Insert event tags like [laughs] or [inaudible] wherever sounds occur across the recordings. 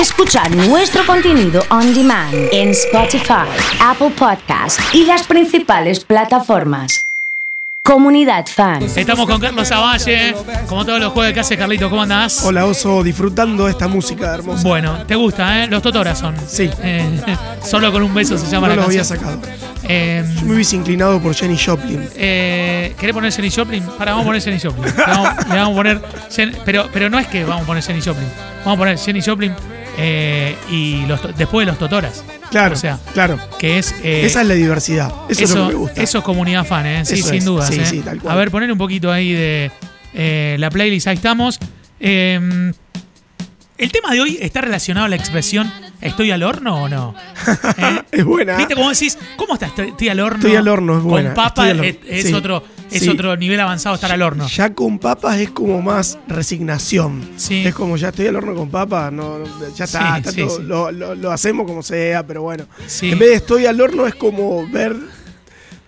Escuchar nuestro contenido on demand en Spotify, Apple Podcast y las principales plataformas. Comunidad Fan. Estamos con Carlos Avalle, como todos los jueves que hace Carlito, ¿cómo andás? Hola Oso, disfrutando esta música hermosa. Bueno, ¿te gusta, eh? Los Totoras son. Sí. Eh, [laughs] solo con un beso se llama no la lo había canción. sacado. Eh, Yo me hubiese inclinado por Jenny Joplin. eh, ¿Querés poner Jenny Joplin? Para, vamos a poner Jenny Joplin. Le vamos, le vamos a poner. Jen- pero, pero no es que vamos a poner Jenny Joplin. Vamos a poner Jenny Joplin eh, y los, después de los Totoras. Claro, O sea, claro. que es. eh, Esa es la diversidad. Eso, es lo que me gusta. eso es comunidad fan, ¿eh? Sí, Eso sin cual. A ver, poner un poquito ahí de eh, la playlist. Ahí estamos. Eh, el tema de hoy está relacionado a la expresión ¿estoy al horno o no? [laughs] Es buena. ¿Viste cómo decís? ¿Cómo estás? Estoy al horno. Estoy al horno, es buena. Con papa es, otro, es Sí. otro nivel avanzado estar al horno. Ya con papas es como más resignación. Sí. Es como ya estoy al horno con papas, no, ya está, Sí. Lo, lo- lo hacemos como sea, pero bueno. En vez de estoy al horno es como ver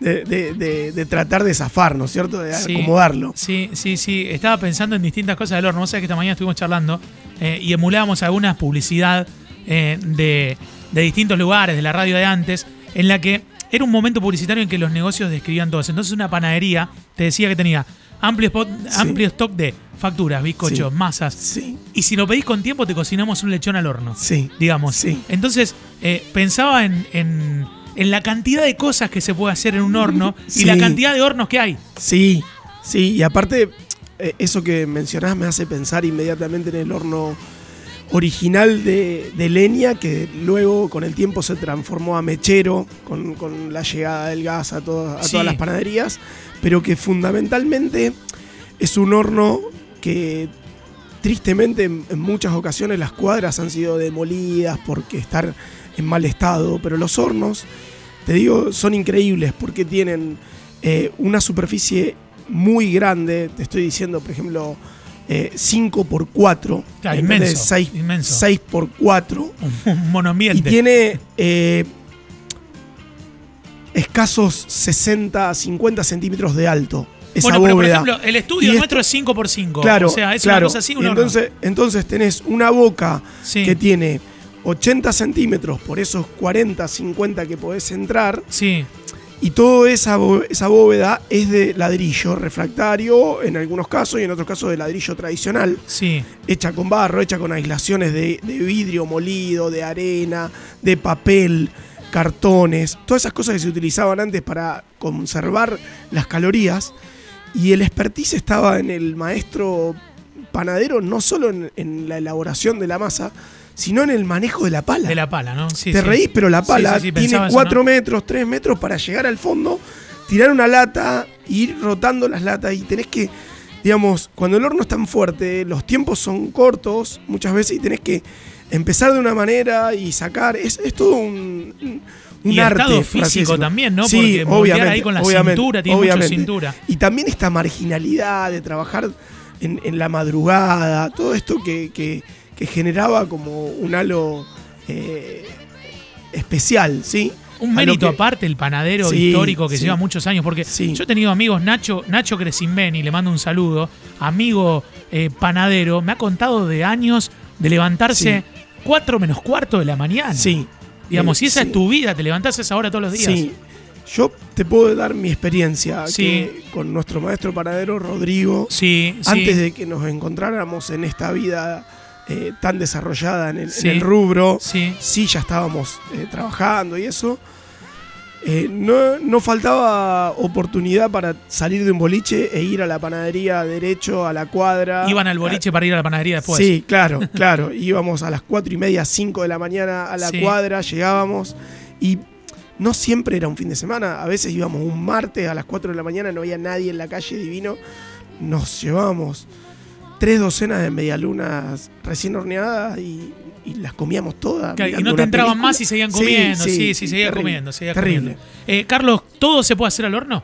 de, de- de- de tratar de zafar, ¿no es cierto? De Sí. acomodarlo. Sí, sí, sí. Estaba pensando en distintas cosas del horno. Vos sabés que esta mañana estuvimos charlando eh, y emulábamos algunas publicidad eh, de distintos lugares, de la radio de antes, en la que era un momento publicitario en que los negocios describían todos. Entonces una panadería te decía que tenía amplio, spot- amplio stock de facturas, bizcochos, Sí. masas. Sí, Y si lo pedís con tiempo, te cocinamos un lechón al horno. sí. digamos. Sí. Entonces, eh, pensaba en, en- en la cantidad de cosas que se puede hacer en un horno y la cantidad de hornos que hay. Sí, sí, y aparte, eh, eso que mencionás me hace pensar inmediatamente en el horno original de, de leña, que luego con el tiempo se transformó a mechero, con, con la llegada del gas a, todas- a Sí. todas las panaderías, pero que fundamentalmente es un horno que tristemente en, en muchas ocasiones las cuadras han sido demolidas porque estar en mal estado, pero los hornos, te digo, son increíbles porque tienen eh, una superficie muy grande, te estoy diciendo, por ejemplo, 5 por 4 Claro, en vez de inmenso, 6, inmenso. por 4 Un, un y monoambiente. tiene eh, escasos 60 50 centímetros de alto. Esa bueno, pero por ejemplo, el estudio Y esto- nuestro es 5x5. Claro, o sea, es claro. una cosa así, un entonces, entonces tenés una boca Sí. que tiene 80 centímetros por esos 40, 50 que podés entrar. Sí, Y toda esa, esa bóveda es de ladrillo refractario, en algunos casos, y en otros casos de ladrillo tradicional, sí. hecha con barro, hecha con aislaciones de, de vidrio molido, de arena, de papel, cartones, todas esas cosas que se utilizaban antes para conservar las calorías. Y el expertise estaba en el maestro panadero, no solo en, en la elaboración de la masa, sino en el manejo de la pala. De la pala, ¿no? Sí, Te sí. reís, pero la pala sí, tiene pensaba eso, 4 ¿no? metros, 3 metros para llegar al fondo, tirar una lata, ir rotando las latas y tenés que, digamos, cuando el horno es tan fuerte, los tiempos son cortos muchas veces y tenés que empezar de una manera y sacar. Es, es todo un, un- un Y arte. estado físico también, ¿no? Sí, Porque obviamente, ahí con la obviamente, cintura, tiene mucho obviamente. cintura. Y también esta marginalidad de trabajar en, en la madrugada, todo esto que, que- que generaba como un halo eh, especial, ¿sí? Un mérito que- aparte, el panadero Sí, histórico que sí. lleva muchos años, porque Sí. yo he tenido amigos, Nacho, Nacho Crescimbeni, le mando un saludo, amigo eh, panadero, me ha contado de años de levantarse 4 menos cuarto de la mañana. Sí. Digamos, Eh, si esa es tu vida, te levantás a esa hora todos los días. Sí. Yo te puedo dar mi experiencia Sí. con nuestro maestro panadero Rodrigo, sí. antes de que nos encontráramos en esta vida eh, tan desarrollada en el, en Sí. el rubro, Sí. sí ya estábamos eh, trabajando y eso. eh, no, no faltaba oportunidad para salir de un boliche e ir a la panadería derecho, a la cuadra. Iban al boliche para ir a la panadería después. Sí, claro, [laughs] claro. Íbamos a las cuatro y media, 5 de la mañana a la Sí. cuadra, llegábamos y no siempre era un fin de semana. A veces íbamos un martes a las 4 de la mañana, no había nadie en la calle divino. Nos llevábamos tres docenas de medialunas recién horneadas y, y las comíamos todas. Claro, y no te entraban película. más y seguían comiendo. Sí, sí, seguía terrible, comiendo, seguía terrible. comiendo. Eh, Carlos, ¿todo se puede hacer al horno?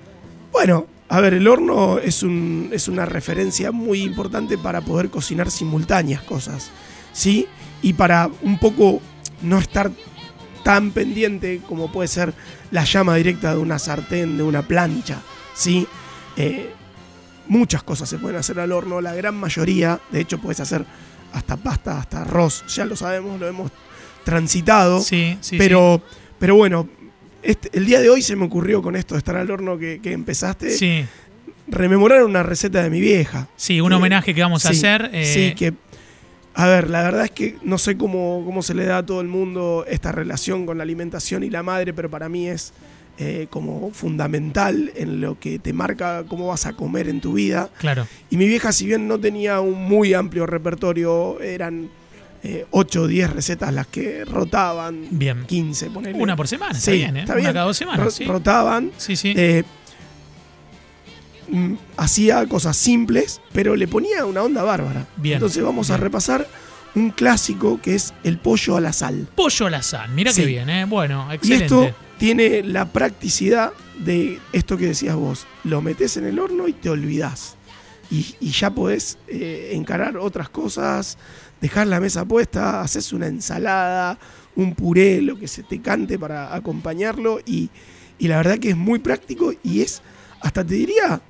Bueno, a ver, el horno es, un, es una referencia muy importante para poder cocinar simultáneas cosas, ¿sí? Y para un poco no estar tan pendiente como puede ser la llama directa de una sartén, de una plancha, ¿sí? Eh, muchas cosas se pueden hacer al horno, la gran mayoría, de hecho puedes hacer hasta pasta, hasta arroz, ya lo sabemos, lo hemos transitado. Sí, sí, pero, pero bueno, este- el día de hoy se me ocurrió con esto de estar al horno que, que empezaste, sí. Sí, rememorar una receta de mi vieja. sí, un Que- homenaje que vamos a sí, hacer. eh, Sí, que. A ver, la verdad es que no sé cómo, cómo se le da a todo el mundo esta relación con la alimentación y la madre, pero para mí es eh, como fundamental en lo que te marca cómo vas a comer en tu vida. Claro. Y mi vieja, si bien no tenía un muy amplio repertorio, eran 8 o 10 recetas las que rotaban. Bien. 15, ponele. Una por semana, está Sí, bien, ¿eh? está Una cada dos semanas, Ro- sí. Rotaban. Sí, sí. Eh, mm, hacía cosas simples, pero le ponía una onda bárbara. Bien, Entonces vamos a repasar un clásico que es el pollo a la sal. Pollo a la sal, mira qué Sí. bien, ¿eh? Bueno, Y excelente. esto tiene la practicidad de esto que decías vos. Lo metes en el horno y te olvidás. Y, y ya podés eh, encarar otras cosas, dejar la mesa puesta, haces una ensalada, un puré, lo que se te cante para acompañarlo. Y, y la verdad que es muy práctico y es, hasta te diría,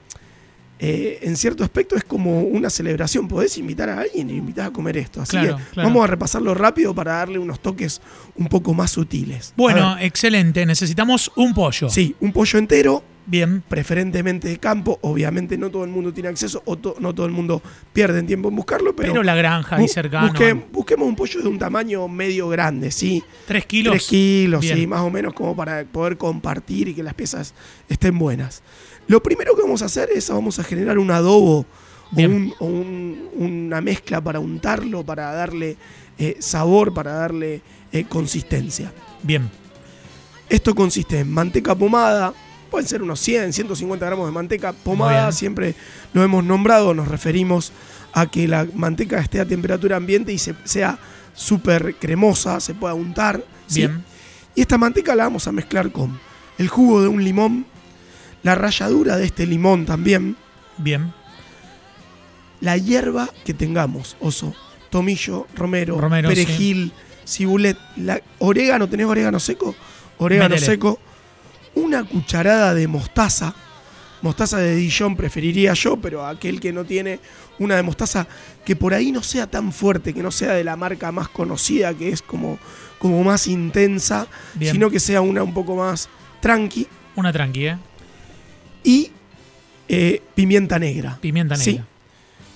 eh, en cierto aspecto es como una celebración. Podés invitar a alguien y invitar a comer esto. Así Claro, que claro. vamos a repasarlo rápido para darle unos toques un poco más sutiles. Bueno, excelente. Necesitamos un pollo. Sí, un pollo entero, Bien. preferentemente de campo. Obviamente no todo el mundo tiene acceso o to- no todo el mundo pierde tiempo en buscarlo, pero, Pero, la granja ahí bu- cercano. busque- busquemos un pollo de un tamaño medio grande, ¿sí? Tres kilos. Tres kilos, Bien. sí, más o menos como para poder compartir y que las piezas estén buenas. Lo primero que vamos a hacer es vamos a generar un adobo o, Bien. un- o un- una mezcla para untarlo, para darle eh, sabor, para darle eh, consistencia. Bien. Esto consiste en manteca pomada, pueden ser unos 100, 150 gramos de manteca pomada, siempre lo hemos nombrado, nos referimos a que la manteca esté a temperatura ambiente y se- sea súper cremosa, se pueda untar. ¿sí? Bien. Y esta manteca la vamos a mezclar con el jugo de un limón, la ralladura de este limón también, Bien. la hierba que tengamos, oso, tomillo, romero, Romero, perejil, cibulet, la, orégano, ¿tenés orégano seco? Orégano Métele. seco, una cucharada de mostaza, mostaza de Dijon preferiría yo, pero aquel que no tiene una de mostaza que por ahí no sea tan fuerte, que no sea de la marca más conocida, que es como, como más intensa, Bien. sino que sea una un poco más tranqui, Una tranqui, ¿eh? Y eh, pimienta negra. Pimienta Sí. negra.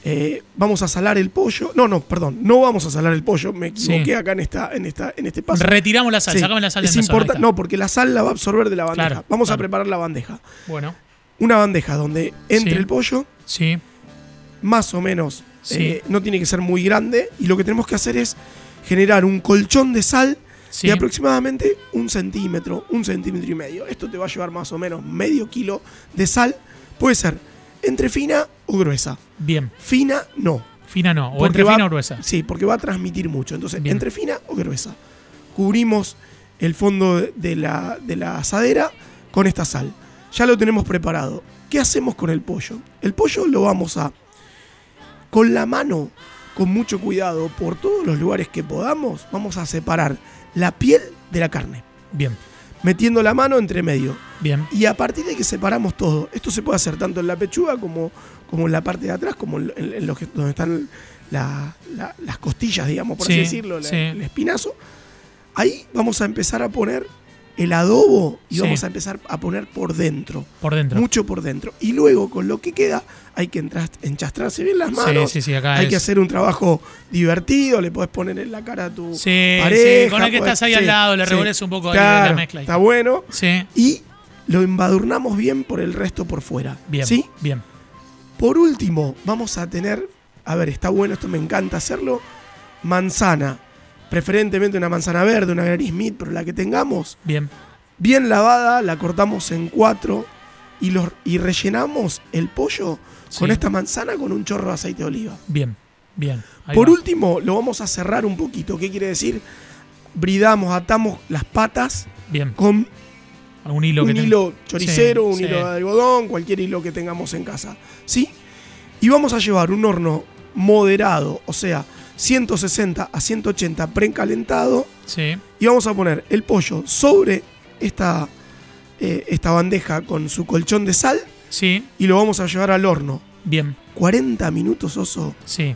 Eh, vamos a salar el pollo. No, no, perdón, no vamos a salar el pollo. Me equivoqué Sí. acá en esta, en esta, en este paso. Retiramos la sal, Sí, sacame la sal del es importante, no, porque la sal la va a absorber de la bandeja. Claro, vamos a preparar la bandeja. Bueno, Una bandeja donde entre Sí. el pollo, sí. más o menos, Sí. eh, no tiene que ser muy grande. Y lo que tenemos que hacer es generar un colchón de sal Sí. de aproximadamente un centímetro, un centímetro y medio. Esto te va a llevar más o menos medio kilo de sal. Puede ser entre fina o gruesa. Bien. Fina, no. Fina no. O entre va- fina o gruesa. Sí, porque va a transmitir mucho. Entonces, Bien. entre fina o gruesa. Cubrimos el fondo de la, de la asadera con esta sal. Ya lo tenemos preparado. ¿Qué hacemos con el pollo? El pollo lo vamos a, con la mano, con mucho cuidado, por todos los lugares que podamos, vamos a separar la piel de la carne. Bien. Metiendo la mano entre medio. Bien. Y a partir de que separamos todo, esto se puede hacer tanto en la pechuga como, como en la parte de atrás, como en, en- los que- donde están la- la- las costillas, digamos, por Sí, así decirlo, la- sí. el espinazo. Ahí vamos a empezar a poner el adobo y Sí. vamos a empezar a poner por dentro, Por dentro. mucho por dentro. Y luego con lo que queda hay que enchastrarse bien las manos. sí, sí, acá hay es. que hacer un trabajo divertido, le podés poner en la cara a tu pareja. sí, con el que podés- estás ahí al lado, le revolves un poco ahí Claro, la mezcla. ahí. Está bueno Sí. y lo embadurnamos bien por el resto por fuera. Bien. ¿Sí? Bien. Por último, vamos a tener, a ver, está bueno, esto me encanta hacerlo, manzana. Preferentemente una manzana verde, una Granny Smith, pero la que tengamos, Bien. bien lavada, la cortamos en cuatro y, los, y rellenamos el pollo con esta manzana con un chorro de aceite de oliva. Bien. Bien. Por va. último, lo vamos a cerrar un poquito. ¿Qué quiere decir? Bridamos, atamos las patas Bien. con Algún hilo que un ten- hilo choricero, Sí, un sí. hilo de algodón, cualquier hilo que tengamos en casa. ¿Sí? Y vamos a llevar un horno moderado, o sea, 160 a 180 precalentado. Sí. Y vamos a poner el pollo sobre esta, eh, esta bandeja con su colchón de sal Sí. y lo vamos a llevar al horno. Bien. 40 minutos, oso, Sí.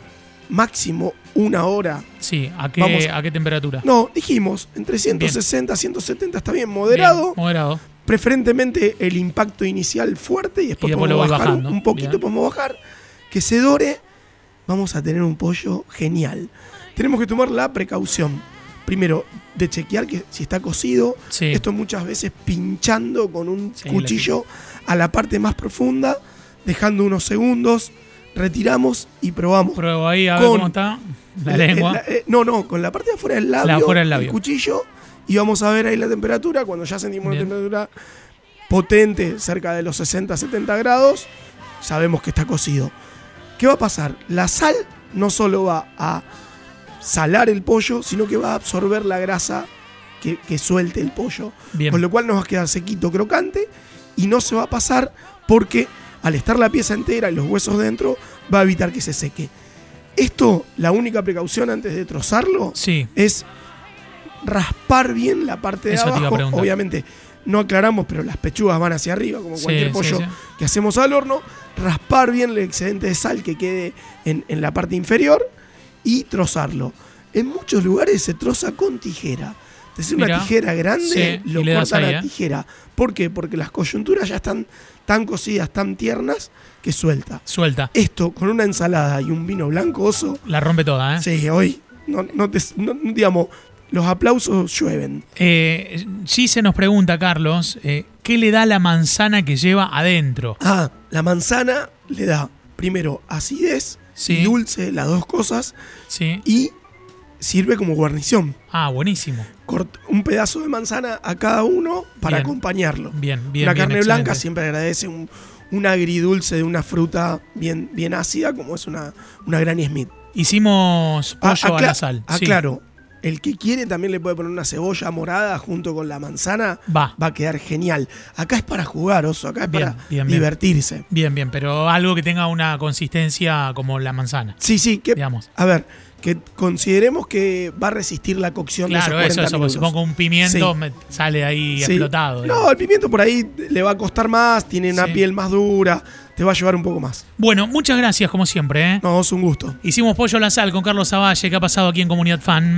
máximo una hora. Sí, ¿a qué, Vamos. ¿a qué temperatura? No, dijimos, entre 160 170 está bien, moderado. Bien, moderado. Preferentemente el impacto inicial fuerte y después, Y después podemos lo bajar un- bajando. un poquito, Bien. podemos bajar. Que se dore, vamos a tener un pollo genial. Tenemos que tomar la precaución. Primero, de chequear que si está cocido. Sí. Esto muchas veces pinchando con un Sí, cuchillo a la parte más profunda, dejando unos segundos, retiramos y probamos. Pruebo ahí a ver Con- cómo está la Eh, lengua. eh, no, no, con la parte de afuera del labio, La afuera del labio. el cuchillo, y vamos a ver ahí la temperatura. Cuando ya sentimos Bien. una temperatura potente, cerca de los 60, 70 grados, sabemos que está cocido. ¿Qué va a pasar? La sal no solo va a salar el pollo, sino que va a absorber la grasa que, que suelte el pollo. Bien. Con lo cual nos va a quedar sequito, crocante, y no se va a pasar porque al estar la pieza entera y los huesos dentro, va a evitar que se seque. Esto, la única precaución antes de trozarlo, Sí, es raspar bien la parte de Eso abajo. Obviamente, no aclaramos, pero las pechugas van hacia arriba, como Sí, cualquier pollo sí. que hacemos al horno. Raspar bien el excedente de sal que quede en, en la parte inferior y trozarlo. En muchos lugares se troza con tijera. Entonces, una Mirá. tijera grande lo cortan a ¿eh? tijera. ¿Por qué? Porque las coyunturas ya están tan cocidas, tan tiernas, que suelta. suelta. Esto con una ensalada y un vino blanco oso, La rompe toda, ¿eh? Sí, hoy, no, no te, no- digamos, los aplausos llueven. Eh, sí se nos pregunta, Carlos, eh, ¿qué le da la manzana que lleva adentro? Ah, la manzana le da primero acidez Sí. y dulce, las dos cosas, Sí. y sirve como guarnición. Ah, buenísimo. Un pedazo de manzana a cada uno para Bien. acompañarlo. Bien, bien. Bien, carne blanca excelente. siempre agradece un, un agridulce de una fruta bien, bien ácida, como es una, una Granny Smith. Hicimos Ah, pollo a la sal. Sí. Aclaro, el que quiere también le puede poner una cebolla morada junto con la manzana. Va. va a quedar genial. Acá es para jugar, oso, acá es Bien, para bien, divertirse. Bien, bien, pero algo que tenga una consistencia como la manzana. Sí, sí, que, Digamos. a ver, que consideremos que va a resistir la cocción Claro, de esos eso, 40 eso. porque Si minutos. pongo un pimiento, Sí. me sale ahí Sí. explotado. No, el pimiento por ahí le va a costar más, tiene una Sí. piel más dura, te va a llevar un poco más. Bueno, muchas gracias como siempre. ¿eh? No, es un gusto. Hicimos pollo a la sal con Carlos Zavalle, que ha pasado aquí en Comunidad Fan.